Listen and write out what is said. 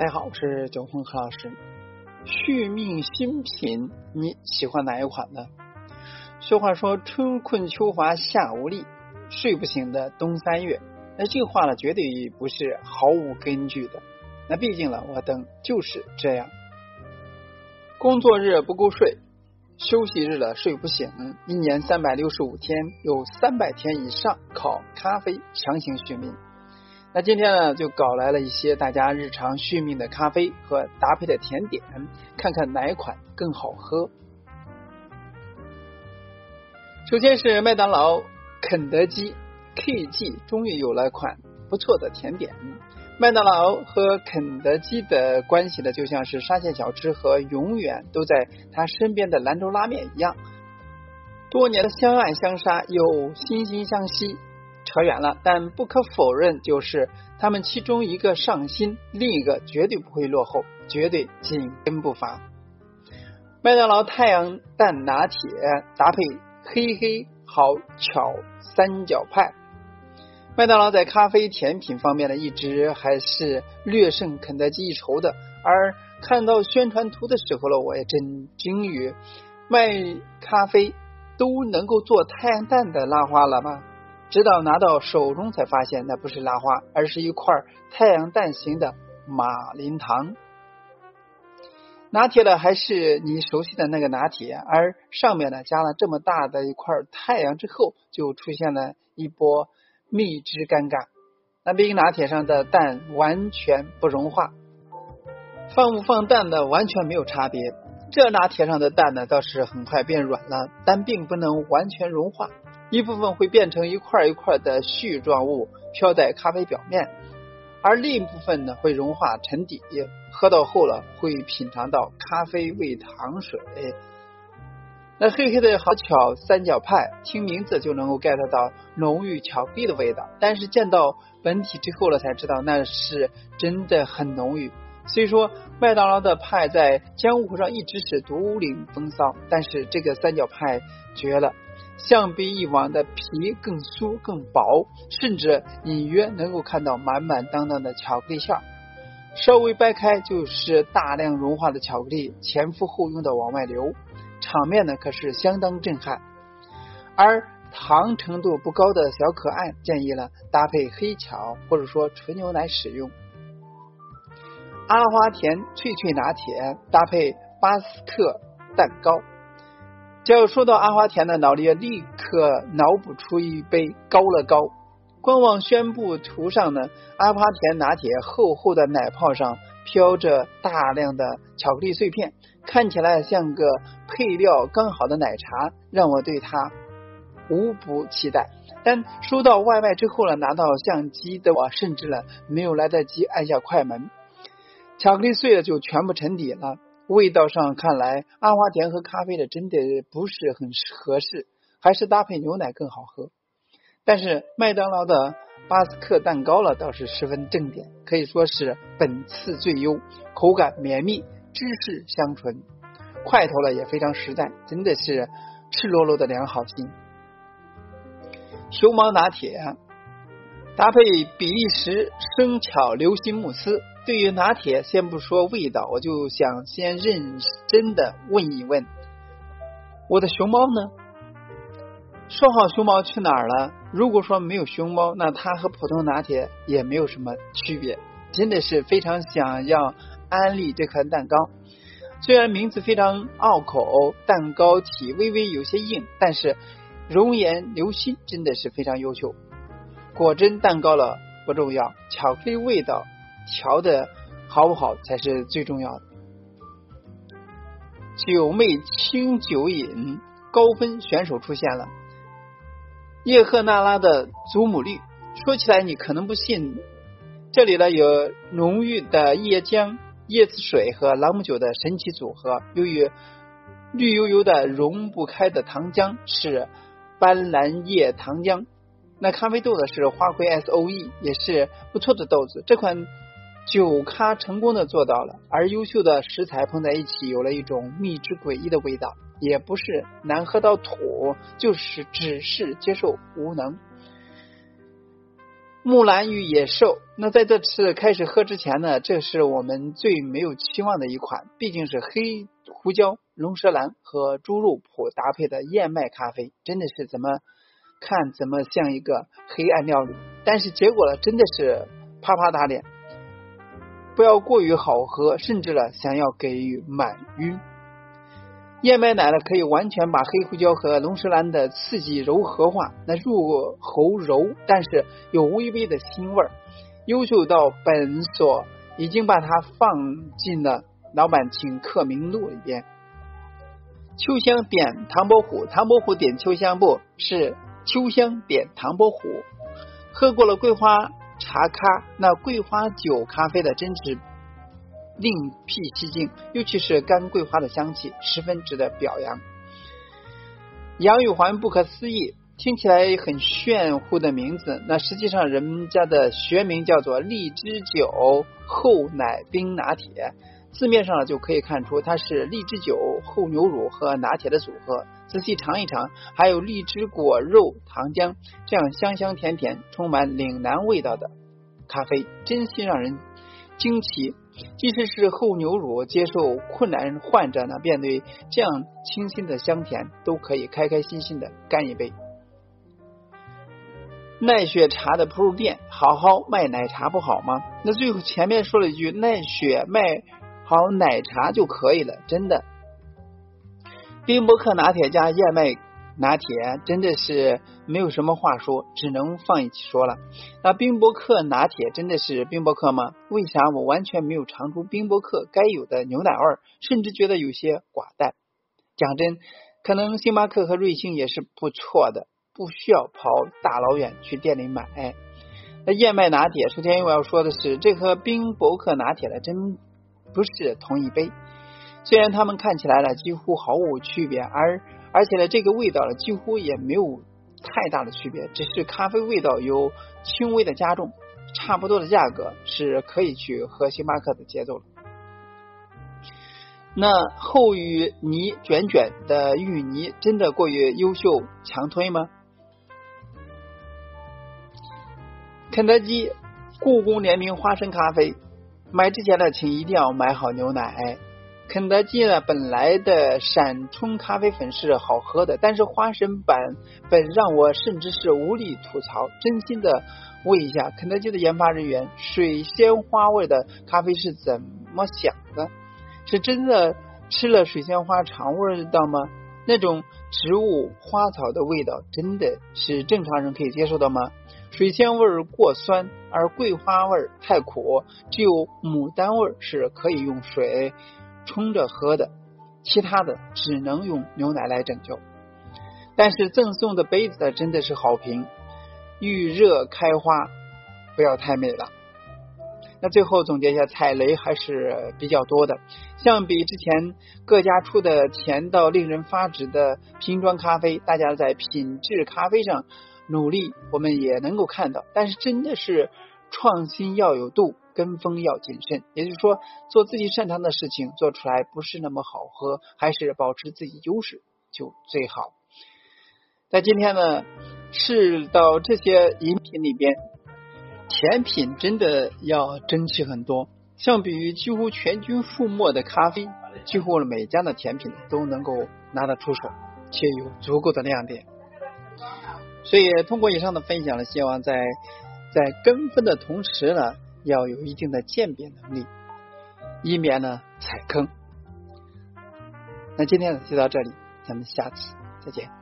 大家好，我是九峰何老师。续命新品，你喜欢哪一款呢？俗话说“春困秋乏夏无力，睡不醒的冬三月”，那这话呢，绝对不是毫无根据的。那毕竟呢，我等就是这样，工作日不够睡，休息日了睡不醒，一年三百六十五天，有三百天以上靠咖啡强行续命。那今天呢，就搞来了一些大家日常续命的咖啡和搭配的甜点，看看哪款更好喝。首先是麦当劳、肯德基、KG，终于有了款不错的甜点。麦当劳和肯德基的关系呢，就像是沙县小吃和永远都在他身边的兰州拉面一样，多年的相爱相杀又惺惺相惜。扯远了，但不可否认，就是他们其中一个上新，另一个绝对不会落后，绝对紧跟步伐。麦当劳太阳蛋拿铁搭配黑黑好巧三角派。麦当劳在咖啡甜品方面呢，一直还是略胜肯德基一筹的。而看到宣传图的时候呢，我也震惊于卖咖啡都能够做太阳蛋的拉花了吗？直到拿到手中才发现，那不是拉花，而是一块太阳蛋形的马林糖。拿铁了还是你熟悉的那个拿铁，而上面呢加了这么大的一块太阳之后，就出现了一波蜜汁尴尬。那冰拿铁上的蛋完全不融化，放不放蛋的完全没有差别。这拿铁上的蛋呢倒是很快变软了，但并不能完全融化。一部分会变成一块一块的絮状物飘在咖啡表面，而另一部分呢会融化沉底，喝到后了会品尝到咖啡味糖水。那黑黑的好巧三角派，听名字就能够 get 到浓郁巧克力的味道，但是见到本体之后了才知道那是真的很浓郁。虽说麦当劳的派在江湖上一直是独领风骚，但是这个三角派绝了。相比以往的皮更酥更薄，甚至隐约能够看到满满当当的巧克力馅儿。稍微掰开就是大量融化的巧克力，前赴后拥的往外流，场面呢可是相当震撼。而糖程度不高的小可爱建议了搭配黑巧或者说纯牛奶使用。阿华田脆脆拿铁搭配巴斯克蛋糕。只要说到阿华田的脑里，立刻脑补出一杯高乐高。官网宣布图上呢，阿华田拿铁厚厚的奶泡上飘着大量的巧克力碎片，看起来像个配料刚好的奶茶，让我对它无不期待。但收到外卖之后呢，拿到相机的我甚至呢没有来得及按下快门，巧克力碎了就全部沉底了。味道上看来，阿华田和咖啡的真的不是很合适，还是搭配牛奶更好喝。但是麦当劳的巴斯克蛋糕了倒是十分正点，可以说是本次最优，口感绵密，芝士香醇，块头了也非常实在，真的是赤裸裸的良好心。熊猫拿铁搭配比利时生巧流心慕斯。对于拿铁，先不说味道，我就想先认真的问一问，我的熊猫呢？说好熊猫去哪儿了？如果说没有熊猫，那它和普通拿铁也没有什么区别。真的是非常想要安利这款蛋糕，虽然名字非常拗口，蛋糕体微微有些硬，但是熔岩流心真的是非常优秀。果真蛋糕了不重要，巧克力味道。调的好不好才是最重要的。九妹清酒饮高分选手出现了，叶赫那拉的祖母绿。说起来你可能不信，这里呢有浓郁的椰浆、椰子水和朗姆酒的神奇组合。由于绿油油的溶不开的糖浆是斑斓叶糖浆，那咖啡豆呢是花魁 S O E，也是不错的豆子。这款。酒咖成功的做到了，而优秀的食材碰在一起，有了一种秘制诡异的味道，也不是难喝到吐，就是只是接受无能。木兰与野兽，那在这次开始喝之前呢，这是我们最没有期望的一款，毕竟是黑胡椒、龙舌兰和猪肉脯搭配的燕麦咖啡，真的是怎么看怎么像一个黑暗料理，但是结果呢，真的是啪啪打脸，不要过于好喝，甚至呢想要给予满晕。燕麦奶呢，可以完全把黑胡椒和龙舌兰的刺激柔和化，那入喉柔，但是有微微的腥味儿。优秀到本所已经把它放进了老板请客名录里边。秋香点唐伯虎，唐伯虎点秋香不是秋香点唐伯虎。喝过了桂花茶咖，那桂花酒咖啡的真是。另辟蹊径，尤其是干桂花的香气，十分值得表扬。杨玉环不可思议，听起来很炫酷的名字，那实际上人家的学名叫做荔枝酒厚奶冰拿铁，字面上就可以看出它是荔枝酒、厚牛乳和拿铁的组合。仔细尝一尝，还有荔枝果肉、糖浆，这样香香甜甜、充满岭南味道的咖啡，真心让人惊奇。即使是厚牛乳，接受困难患者呢，面对这样清新的香甜，都可以开开心心的干一杯。奈雪茶的铺路店，好好卖奶茶不好吗？那最后前面说了一句奈雪卖好奶茶就可以了，真的。冰博克拿铁加燕麦。拿铁真的是没有什么话说，只能放一起说了。那冰博克拿铁真的是冰博克吗？为啥我完全没有尝出冰博克该有的牛奶味，甚至觉得有些寡淡？讲真，可能星巴克和瑞幸也是不错的，不需要跑大老远去店里买。那燕麦拿铁，首先我要说的是，这和冰博克拿铁的真不是同一杯。虽然它们看起来呢几乎毫无区别，而而且呢，这个味道呢几乎也没有太大的区别，只是咖啡味道有轻微的加重，差不多的价格是可以去喝星巴克的节奏了。那厚芋泥卷卷的芋泥真的过于优秀强推吗？肯德基故宫联名花生咖啡，买之前呢，请一定要买好牛奶。肯德基呢，本来的闪冲咖啡粉是好喝的，但是花生版本让我甚至是无力吐槽。真心的问一下，肯德基的研发人员，水仙花味的咖啡是怎么想的？是真的吃了水仙花尝味道吗？那种植物花草的味道，真的是正常人可以接受的吗？水仙味过酸，而桂花味太苦，只有牡丹味是可以用水。冲着喝的，其他的只能用牛奶来拯救。但是赠送的杯子真的是好评，遇热开花，不要太美了。那最后总结一下，踩雷还是比较多的。相比之前各家出的甜到令人发指的瓶装咖啡，大家在品质咖啡上努力，我们也能够看到。但是真的是创新要有度。跟风要谨慎，也就是说，做自己擅长的事情，做出来不是那么好喝，还是保持自己优势就最好。在今天呢，试到这些饮品里边，甜品真的要争气很多。相比于几乎全军覆没的咖啡，几乎每家的甜品都能够拿得出手，且有足够的亮点。所以，通过以上的分享呢，希望在在跟风的同时呢。要有一定的鉴别能力，以免呢踩坑。那今天呢就到这里，咱们下次再见。